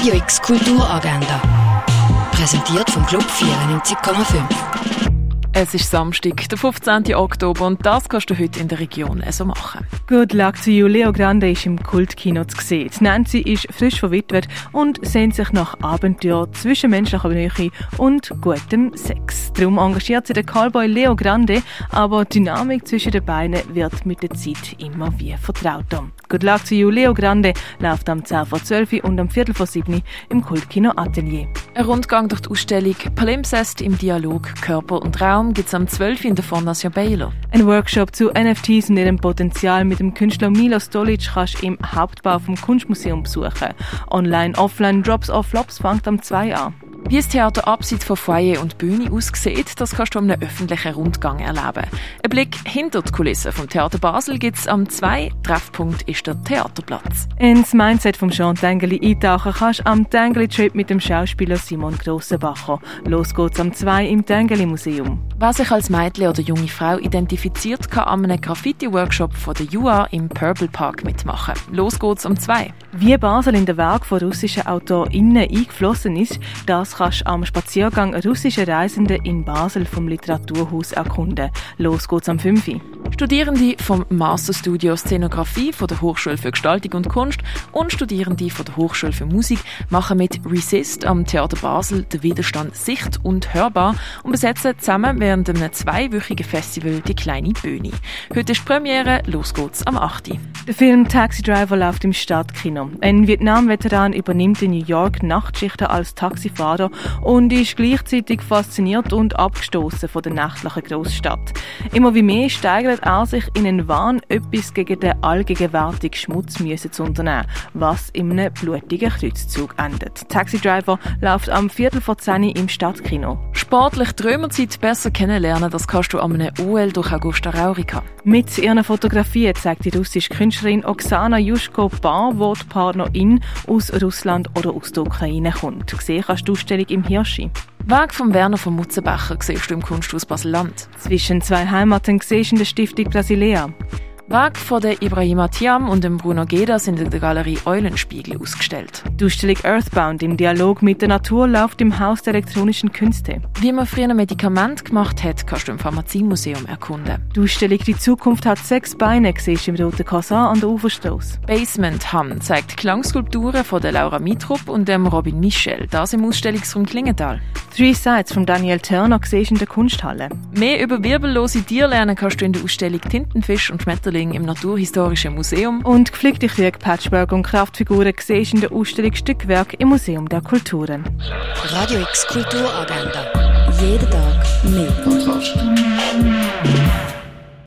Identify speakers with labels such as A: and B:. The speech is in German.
A: Radio X Kulturagenda. Präsentiert vom Club 94,5.
B: Es ist Samstag, der 15. Oktober und das kannst du heute in der Region so machen.
C: Good luck to you. Leo Grande ist im Kultkino zu sehen. Nancy ist frisch verwitwet und sehnt sich nach Abenteuer, zwischenmenschlicher Nähe und gutem Sex. Darum engagiert sie den Callboy Leo Grande, aber die Dynamik zwischen den beiden wird mit der Zeit immer wie vertrauter. Good luck to you. Leo Grande läuft am 10 vor 12 und am Viertel vor 7 im Kultkino Atelier.
B: Ein Rundgang durch die Ausstellung Palimpsest im Dialog Körper und Raum gibt es am 12. in der Fondation Baylor.
C: Ein Workshop zu NFTs und ihrem Potenzial mit dem Künstler Milo Stolic kannst du im Hauptbau vom Kunstmuseum besuchen. Online, offline, Drops of Flops fängt am 2 an.
B: Wie das Theater abseits von Foyer und Bühne aussieht, das kannst du einem öffentlichen Rundgang erleben. Ein Blick hinter die Kulissen vom Theater Basel gibt es am 2. Treffpunkt ist der Theaterplatz.
C: Ins Mindset vom Jean Tengeli eintauchen kannst du am Tengeli-Trip mit dem Schauspieler Simon Grossenbacher. Los geht's am 2 im Tengeli Museum.
B: Wer sich als Mädchen oder junge Frau identifiziert, kann an einem Graffiti-Workshop von der UA im Purple Park mitmachen. Los geht's am 2.
C: Wie Basel in den Werk von russischen AutorInnen eingeflossen ist, das kannst du am Spaziergang russische Reisende in Basel vom Literaturhaus erkunden. Los geht's am 5.
B: Studierende vom Masterstudio Szenografie von der Hochschule für Gestaltung und Kunst und Studierende von der Hochschule für Musik machen mit Resist am Theater Basel den Widerstand sicht- und hörbar und besetzen zusammen während einem zweiwöchigen Festival die kleine Bühne. Heute ist die Premiere, los geht's am 8.
C: Der Film Taxi Driver läuft im Stadtkino. Ein Vietnam-Veteran übernimmt in New York Nachtschichten als Taxifahrer und ist gleichzeitig fasziniert und abgestoßen von der nächtlichen Großstadt. Immer wie mehr steigert er sich in einen Wahn, etwas gegen den allgegenwärtigen Schmutz zu unternehmen, was in einem blutigen Kreuzzug endet. Taxi Driver läuft am Viertel vor 10 im Stadtkino.
B: Sportlich die Römerzeit besser kennenlernen, das kannst du an einem OL durch Augusta Raurica.
C: Mit ihren Fotografien zeigt die russische Künstlerin Oksana Juschko Bar, wo die Partnerin aus Russland oder aus der Ukraine kommt. Gesehen kannst du die Ausstellung im Hirschi.
B: Weg vom Werner von Mutzenbecher siehst du im Kunsthaus Basel-Land.
C: Zwischen zwei Heimaten siehst du in der Stiftung Brasilea.
B: Werk von der Ibrahima Tiam und dem Bruno Geda sind in der Galerie Eulenspiegel ausgestellt.
C: Die Ausstellung Earthbound im Dialog mit der Natur läuft im Haus der elektronischen Künste.
B: Wie man früher ein Medikament gemacht hat, kannst du im Pharmaziemuseum erkunden.
C: Die Ausstellung Die Zukunft hat sechs Beine siehst im Roten Kassan an der Uferstrasse.
B: Basement Ham zeigt Klangskulpturen von der Laura Mitrup und dem Robin Michel, das im Ausstellungsraum Klingenthal.
C: Three Sides von Daniel Turner siehst in der Kunsthalle.
B: Mehr über wirbellose Tiere lernen kannst du in der Ausstellung Tintenfisch und Schmetterling Ausstellung im Naturhistorischen Museum.
C: Und gepflegte Krieg, Patchwork und Kraftfiguren siehst in der Ausstellung Stückwerk im Museum der Kulturen.
A: Radio X Kulturagenda. Jeden Tag mehr.